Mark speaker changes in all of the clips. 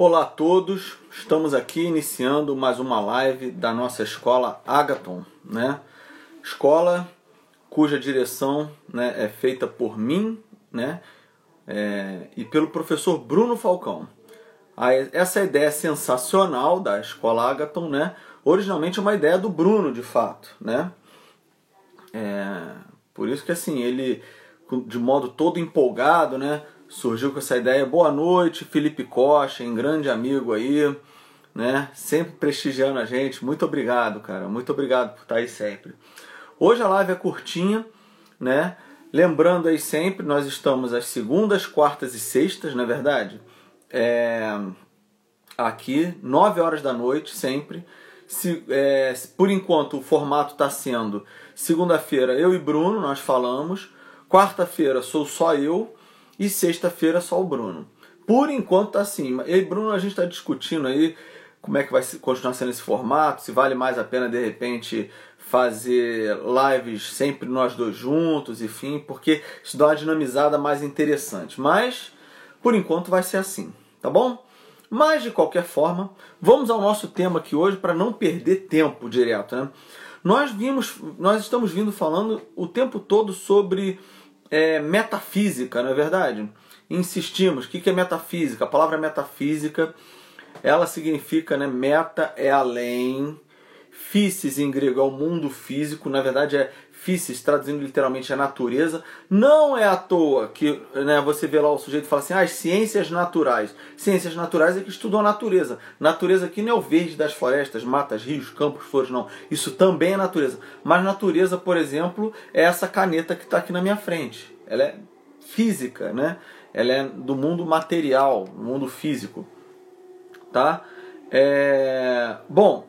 Speaker 1: Olá a todos, estamos aqui iniciando mais uma live da nossa escola Agaton, né? Escola cuja direção né, é feita por mim, né? É, e pelo professor Bruno Falcão. Essa ideia sensacional da escola Agaton, né? Originalmente é uma ideia do Bruno, de fato, né? É, por isso que assim ele, de modo todo empolgado, né? Surgiu com essa ideia. Boa noite, Felipe Costa, um grande amigo aí, né? Sempre prestigiando a gente. Muito obrigado, cara. Muito obrigado por estar aí sempre. Hoje a live é curtinha, né? Lembrando aí sempre, nós estamos às segundas, quartas e sextas, não é verdade? É... Aqui, 9 horas da noite, sempre. Se, é, por enquanto o formato está sendo segunda-feira eu e Bruno, nós falamos. Quarta-feira sou só eu e sexta-feira só o Bruno. Por enquanto tá assim. E Bruno a gente está discutindo aí como é que vai continuar sendo esse formato, se vale mais a pena de repente fazer lives sempre nós dois juntos, enfim, porque isso dá uma dinamizada mais interessante. Mas por enquanto vai ser assim, tá bom? Mas de qualquer forma, vamos ao nosso tema aqui hoje para não perder tempo direto, né? Nós vimos, nós estamos vindo falando o tempo todo sobre é, metafísica, não é verdade? Insistimos, o que é metafísica? A palavra metafísica, ela significa, né, meta é além, physis em grego é o mundo físico, na verdade é physis, traduzindo literalmente a natureza. Não é à toa que né, você vê lá o sujeito fala assim, ah, as ciências naturais. Ciências naturais é que estudam a natureza. Natureza aqui não é o verde das florestas, matas, rios, campos, flores, não. Isso também é natureza. Mas natureza, por exemplo, é essa caneta que está aqui na minha frente. Ela é física, né? Ela é do mundo material, mundo físico. Tá? É... Bom,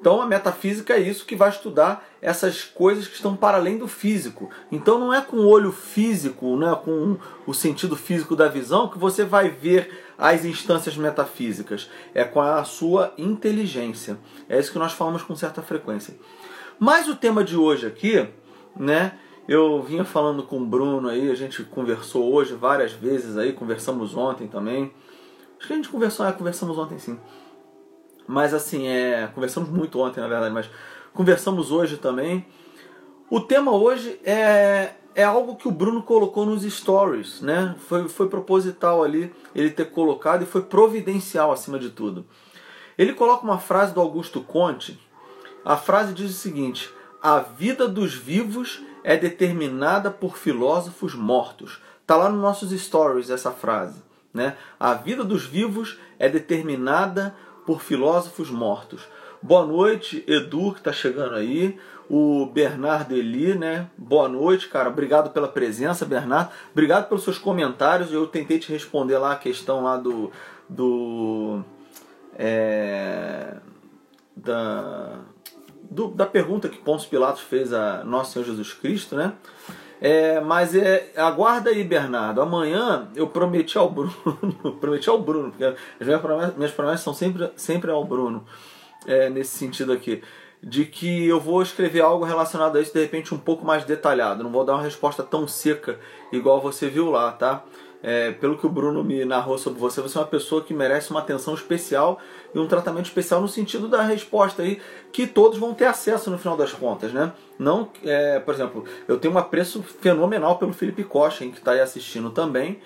Speaker 1: então a metafísica é isso que vai estudar essas coisas que estão para além do físico. Então não é com o olho físico, não é com o sentido físico da visão que você vai ver as instâncias metafísicas. É com a sua inteligência. É isso que nós falamos com certa frequência. Mas o tema de hoje aqui, né? Eu vinha falando com o Bruno aí, a gente conversou hoje várias vezes aí, conversamos ontem também. Acho que a gente conversou, é, conversamos ontem sim mas assim, é, conversamos muito ontem, na verdade, mas conversamos hoje também. O tema hoje é, é algo que o Bruno colocou nos stories, né? Foi, foi proposital ali ele ter colocado e foi providencial acima de tudo. Ele coloca uma frase do Augusto Conte. A frase diz o seguinte: A vida dos vivos é determinada por filósofos mortos. Tá lá nos nossos stories essa frase, né? A vida dos vivos é determinada por filósofos mortos. Boa noite, Edu, que está chegando aí. O Bernardo Eli, né? Boa noite, cara. Obrigado pela presença, Bernardo. Obrigado pelos seus comentários. Eu tentei te responder lá a questão lá do. do é, da, do, da pergunta que Pôncio Pilatos fez a Nosso Senhor Jesus Cristo, né? É, mas é, aguarda aí, Bernardo. Amanhã eu prometi ao Bruno, prometi ao Bruno, porque as minhas promessas, minhas promessas são sempre, sempre ao Bruno, é, nesse sentido aqui, de que eu vou escrever algo relacionado a isso de repente um pouco mais detalhado. Não vou dar uma resposta tão seca igual você viu lá, tá? É, pelo que o Bruno me narrou sobre você, você é uma pessoa que merece uma atenção especial e um tratamento especial no sentido da resposta aí que todos vão ter acesso no final das contas, né? Não, é, por exemplo, eu tenho um apreço fenomenal pelo Felipe Costa, que está aí assistindo também.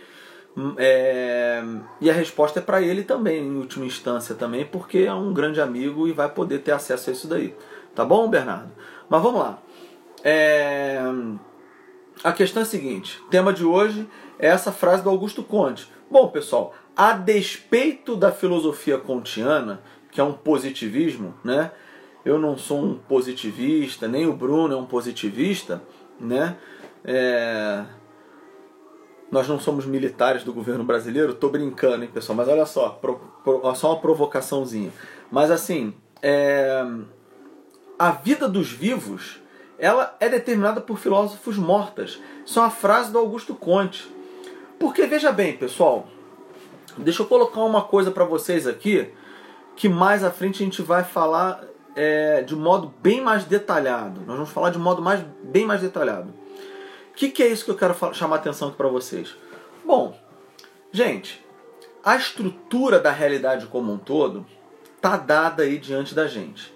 Speaker 1: Hum, é, e a resposta é para ele também, em última instância também, porque é um grande amigo e vai poder ter acesso a isso daí. Tá bom, Bernardo? Mas vamos lá. É, a questão é a seguinte: tema de hoje essa frase do Augusto Conte. Bom, pessoal, a despeito da filosofia kantiana, que é um positivismo, né? Eu não sou um positivista, nem o Bruno é um positivista, né? É... Nós não somos militares do governo brasileiro, tô brincando, hein, pessoal? Mas olha só, pro, pro, só uma provocaçãozinha. Mas assim, é... a vida dos vivos, ela é determinada por filósofos mortas. Isso é uma frase do Augusto Conte. Porque veja bem, pessoal, deixa eu colocar uma coisa para vocês aqui que mais à frente a gente vai falar é, de modo bem mais detalhado. Nós vamos falar de modo mais, bem mais detalhado. O que, que é isso que eu quero chamar a atenção aqui para vocês? Bom, gente, a estrutura da realidade como um todo está dada aí diante da gente.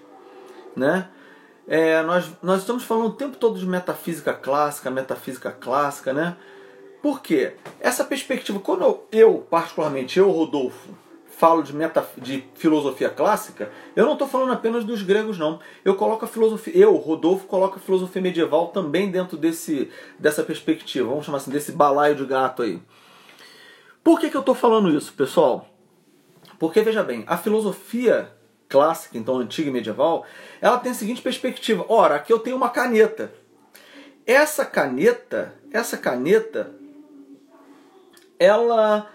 Speaker 1: Né? É, nós, nós estamos falando o tempo todo de metafísica clássica, metafísica clássica, né? Por quê? Essa perspectiva, quando eu, particularmente, eu, Rodolfo, falo de, meta, de filosofia clássica, eu não estou falando apenas dos gregos, não. Eu coloco a filosofia, eu, Rodolfo, coloco a filosofia medieval também dentro desse, dessa perspectiva, vamos chamar assim, desse balaio de gato aí. Por que, que eu estou falando isso, pessoal? Porque, veja bem, a filosofia clássica, então antiga e medieval, ela tem a seguinte perspectiva. Ora, aqui eu tenho uma caneta. Essa caneta, essa caneta, ela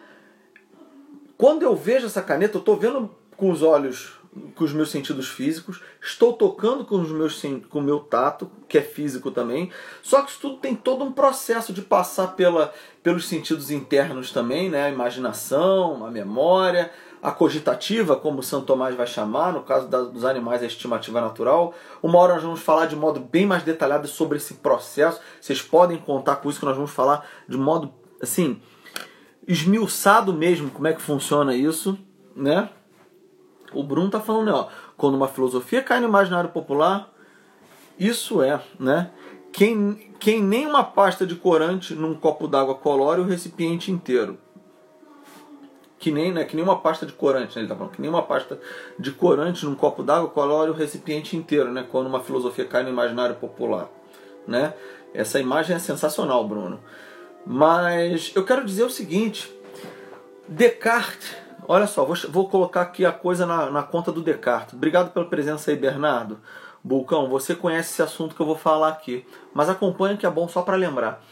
Speaker 1: quando eu vejo essa caneta, eu estou vendo com os olhos, com os meus sentidos físicos, estou tocando com os meus com o meu tato, que é físico também. Só que isso tudo tem todo um processo de passar pela, pelos sentidos internos também, né? A imaginação, a memória, a cogitativa, como São Tomás vai chamar, no caso dos animais, a estimativa natural. Uma hora nós vamos falar de modo bem mais detalhado sobre esse processo. Vocês podem contar com isso que nós vamos falar de modo assim esmiuçado mesmo como é que funciona isso, né? O Bruno tá falando, ó, quando uma filosofia cai no imaginário popular, isso é, né? Quem, quem nem uma pasta de corante num copo d'água colore o recipiente inteiro. Que nem, né, que nem uma pasta de corante, né, ele tá falando, que nem uma pasta de corante num copo d'água colore o recipiente inteiro, né? Quando uma filosofia cai no imaginário popular, né? Essa imagem é sensacional, Bruno. Mas eu quero dizer o seguinte: Descartes, olha só, vou, vou colocar aqui a coisa na, na conta do Descartes. Obrigado pela presença aí, Bernardo. Bulcão, você conhece esse assunto que eu vou falar aqui, mas acompanha que é bom só para lembrar.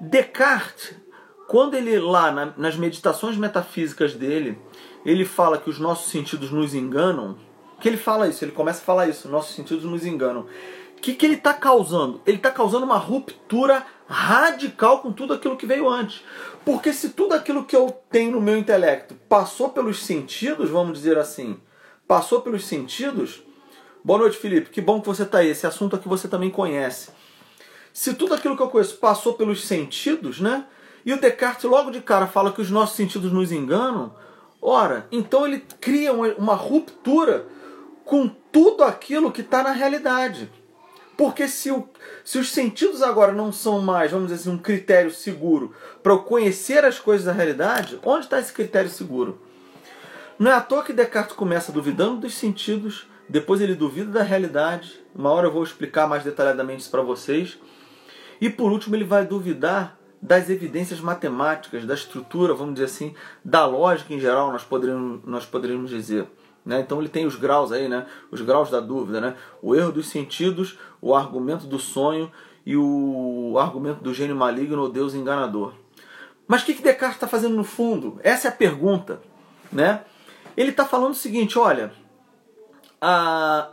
Speaker 1: Descartes, quando ele lá na, nas meditações metafísicas dele, ele fala que os nossos sentidos nos enganam, que ele fala isso, ele começa a falar isso, nossos sentidos nos enganam. Que, que ele está causando? Ele está causando uma ruptura radical com tudo aquilo que veio antes. Porque se tudo aquilo que eu tenho no meu intelecto passou pelos sentidos, vamos dizer assim, passou pelos sentidos. Boa noite, Felipe. Que bom que você está aí. Esse assunto aqui você também conhece. Se tudo aquilo que eu conheço passou pelos sentidos, né? E o Descartes logo de cara fala que os nossos sentidos nos enganam. Ora, então ele cria uma ruptura com tudo aquilo que está na realidade. Porque se, o, se os sentidos agora não são mais, vamos dizer assim, um critério seguro para eu conhecer as coisas da realidade, onde está esse critério seguro? Não é à toa que Descartes começa duvidando dos sentidos, depois ele duvida da realidade. Uma hora eu vou explicar mais detalhadamente isso para vocês. E por último, ele vai duvidar das evidências matemáticas, da estrutura, vamos dizer assim, da lógica em geral, nós poderíamos, nós poderíamos dizer. Né? Então ele tem os graus aí, né? os graus da dúvida. Né? O erro dos sentidos, o argumento do sonho e o argumento do gênio maligno ou Deus enganador. Mas o que, que Descartes está fazendo no fundo? Essa é a pergunta. Né? Ele está falando o seguinte: olha, a...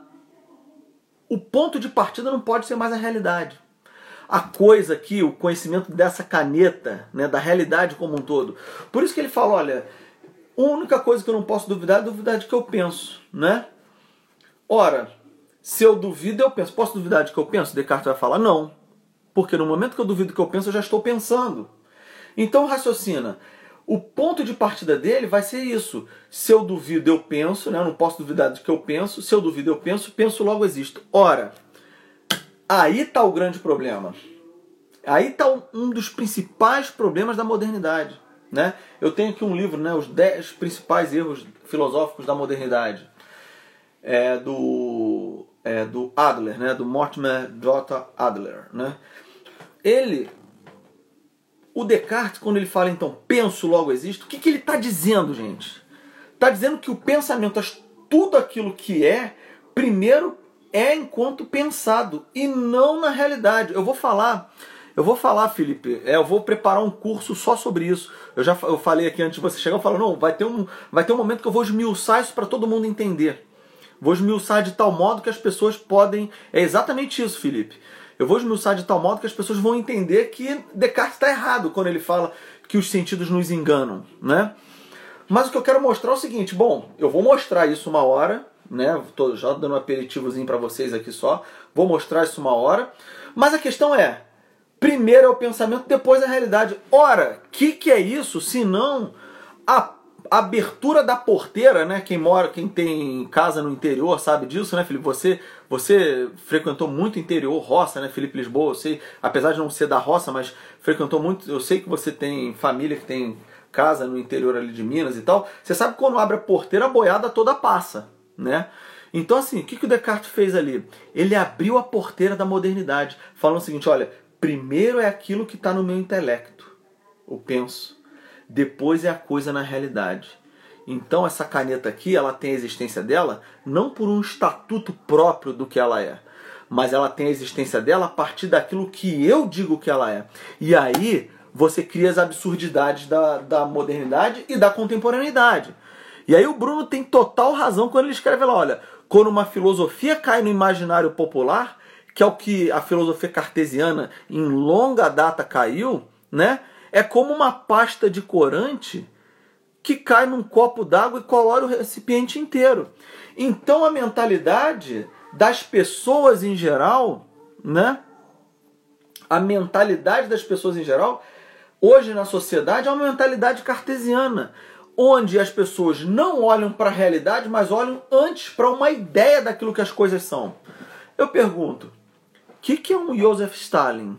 Speaker 1: o ponto de partida não pode ser mais a realidade. A coisa aqui, o conhecimento dessa caneta, né, da realidade como um todo. Por isso que ele fala: olha, a única coisa que eu não posso duvidar é duvidar de que eu penso, né? Ora, se eu duvido, eu penso. Posso duvidar de que eu penso? Descartes vai falar não. Porque no momento que eu duvido que eu penso, eu já estou pensando. Então raciocina. O ponto de partida dele vai ser isso. Se eu duvido, eu penso, né? Eu não posso duvidar de que eu penso. Se eu duvido, eu penso, penso logo existo. Ora, aí está o grande problema. Aí está um dos principais problemas da modernidade. Né? Eu tenho aqui um livro, né, Os 10 Principais Erros Filosóficos da Modernidade, é, do, é, do Adler, né, do Mortimer J. Adler. Né? Ele, o Descartes, quando ele fala então penso, logo existo, o que, que ele está dizendo, gente? Está dizendo que o pensamento, tudo aquilo que é, primeiro é enquanto pensado e não na realidade. Eu vou falar eu vou falar, Felipe, é, eu vou preparar um curso só sobre isso. Eu já eu falei aqui antes de você chegar, eu falo, não, vai ter um, vai ter um momento que eu vou esmiuçar isso para todo mundo entender. Vou esmiuçar de tal modo que as pessoas podem. É exatamente isso, Felipe. Eu vou esmiuçar de tal modo que as pessoas vão entender que Descartes está errado quando ele fala que os sentidos nos enganam, né? Mas o que eu quero mostrar é o seguinte, bom, eu vou mostrar isso uma hora, né? Tô já dando um aperitivozinho para vocês aqui só. Vou mostrar isso uma hora. Mas a questão é, Primeiro é o pensamento, depois a realidade. Ora, que, que é isso se não a, abertura da porteira, né? Quem mora, quem tem casa no interior sabe disso, né, Felipe? Você, você frequentou muito interior, roça, né, Felipe Lisboa? Eu sei, apesar de não ser da roça, mas frequentou muito. Eu sei que você tem família que tem casa no interior ali de Minas e tal. Você sabe que quando abre a porteira, a boiada toda passa, né? Então, assim, o que, que o Descartes fez ali? Ele abriu a porteira da modernidade, falando o seguinte: olha, primeiro é aquilo que está no meu intelecto, o penso depois é a coisa na realidade. Então essa caneta aqui, ela tem a existência dela não por um estatuto próprio do que ela é, mas ela tem a existência dela a partir daquilo que eu digo que ela é. E aí você cria as absurdidades da, da modernidade e da contemporaneidade. E aí o Bruno tem total razão quando ele escreve lá, olha, quando uma filosofia cai no imaginário popular, que é o que a filosofia cartesiana em longa data caiu, né? É como uma pasta de corante que cai num copo d'água e colore o recipiente inteiro. Então a mentalidade das pessoas em geral, né? A mentalidade das pessoas em geral, hoje na sociedade, é uma mentalidade cartesiana, onde as pessoas não olham para a realidade, mas olham antes para uma ideia daquilo que as coisas são. Eu pergunto, que, que é um Joseph Stalin?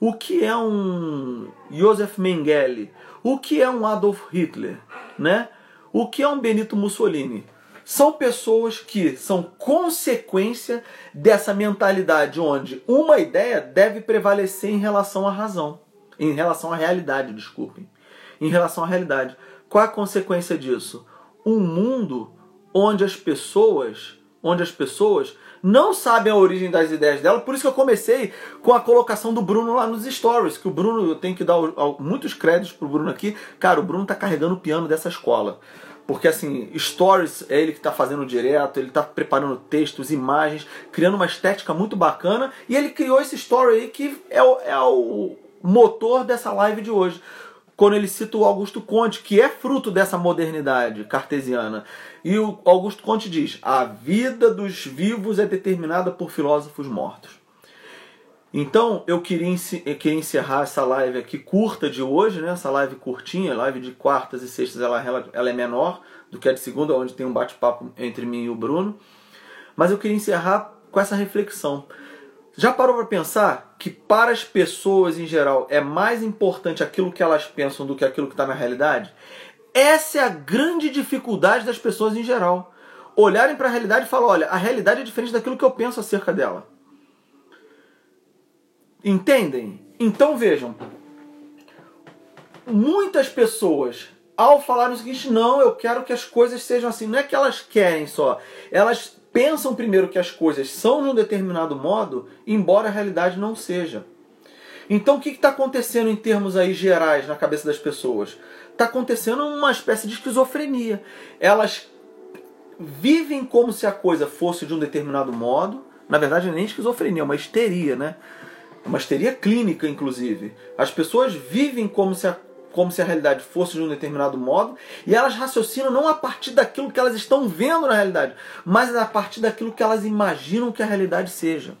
Speaker 1: O que é um Joseph Mengele? O que é um Adolf Hitler? Né? O que é um Benito Mussolini? São pessoas que são consequência dessa mentalidade onde uma ideia deve prevalecer em relação à razão, em relação à realidade, desculpem. Em relação à realidade. Qual a consequência disso? Um mundo onde as pessoas, onde as pessoas não sabem a origem das ideias dela. Por isso que eu comecei com a colocação do Bruno lá nos stories. Que o Bruno, eu tenho que dar muitos créditos pro Bruno aqui. Cara, o Bruno tá carregando o piano dessa escola. Porque assim, stories é ele que está fazendo direto, ele está preparando textos, imagens, criando uma estética muito bacana. E ele criou esse story aí que é o, é o motor dessa live de hoje quando ele cita o Augusto Conte, que é fruto dessa modernidade cartesiana. E o Augusto Conte diz: a vida dos vivos é determinada por filósofos mortos. Então eu queria, encerrar essa live aqui curta de hoje, né? essa live curtinha, live de quartas e sextas, ela, ela é menor do que a de segunda, onde tem um bate-papo entre mim e o Bruno. Mas eu queria encerrar com essa reflexão. Já parou para pensar que para as pessoas em geral é mais importante aquilo que elas pensam do que aquilo que está na realidade? Essa é a grande dificuldade das pessoas em geral. Olharem para a realidade e falar: olha, a realidade é diferente daquilo que eu penso acerca dela. Entendem? Então vejam. Muitas pessoas, ao falar o seguinte, não, eu quero que as coisas sejam assim, não é que elas querem só, elas pensam primeiro que as coisas são de um determinado modo, embora a realidade não seja. Então o que está acontecendo em termos aí gerais na cabeça das pessoas? Está acontecendo uma espécie de esquizofrenia. Elas vivem como se a coisa fosse de um determinado modo. Na verdade, nem esquizofrenia, é uma histeria, né? É uma histeria clínica, inclusive. As pessoas vivem como se a como se a realidade fosse de um determinado modo, e elas raciocinam não a partir daquilo que elas estão vendo na realidade, mas a partir daquilo que elas imaginam que a realidade seja.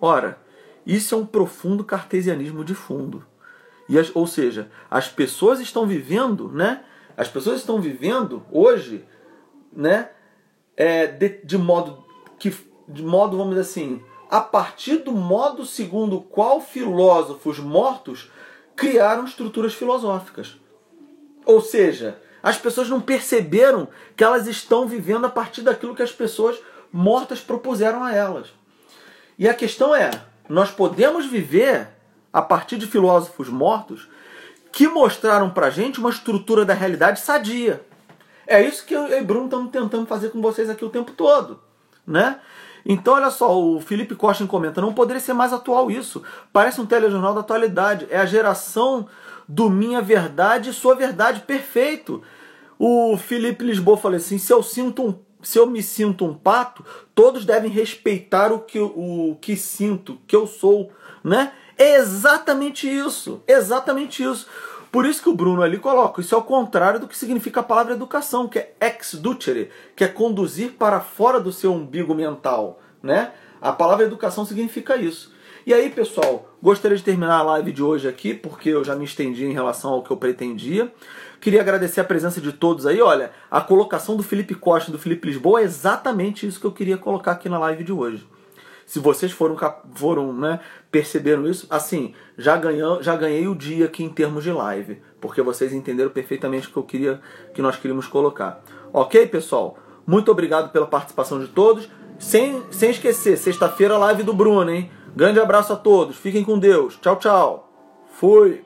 Speaker 1: Ora, isso é um profundo cartesianismo de fundo. E as, ou seja, as pessoas estão vivendo, né? As pessoas estão vivendo hoje, né? É, de, de modo que, de modo vamos dizer assim, a partir do modo segundo o qual filósofos mortos criaram estruturas filosóficas. Ou seja, as pessoas não perceberam que elas estão vivendo a partir daquilo que as pessoas mortas propuseram a elas. E a questão é: nós podemos viver a partir de filósofos mortos que mostraram pra gente uma estrutura da realidade sadia. É isso que eu e Bruno estamos tentando fazer com vocês aqui o tempo todo, né? Então, olha só, o Felipe Costa comenta: não poderia ser mais atual isso. Parece um telejornal da atualidade. É a geração do minha verdade e sua verdade. Perfeito. O Felipe Lisboa falou assim: se eu sinto um se eu me sinto um pato, todos devem respeitar o que, o que sinto, que eu sou, né? É exatamente isso, exatamente isso. Por isso que o Bruno ali coloca, isso é o contrário do que significa a palavra educação, que é ex ducere, que é conduzir para fora do seu umbigo mental, né? A palavra educação significa isso. E aí, pessoal, gostaria de terminar a live de hoje aqui, porque eu já me estendi em relação ao que eu pretendia. Queria agradecer a presença de todos aí. Olha, a colocação do Felipe Costa e do Felipe Lisboa é exatamente isso que eu queria colocar aqui na live de hoje. Se vocês foram, foram né, perceberam isso, assim, já, ganhou, já ganhei o dia aqui em termos de live, porque vocês entenderam perfeitamente o que eu queria que nós queríamos colocar. Ok, pessoal? Muito obrigado pela participação de todos. Sem, sem esquecer, sexta-feira live do Bruno, hein? Grande abraço a todos. Fiquem com Deus. Tchau, tchau. Fui.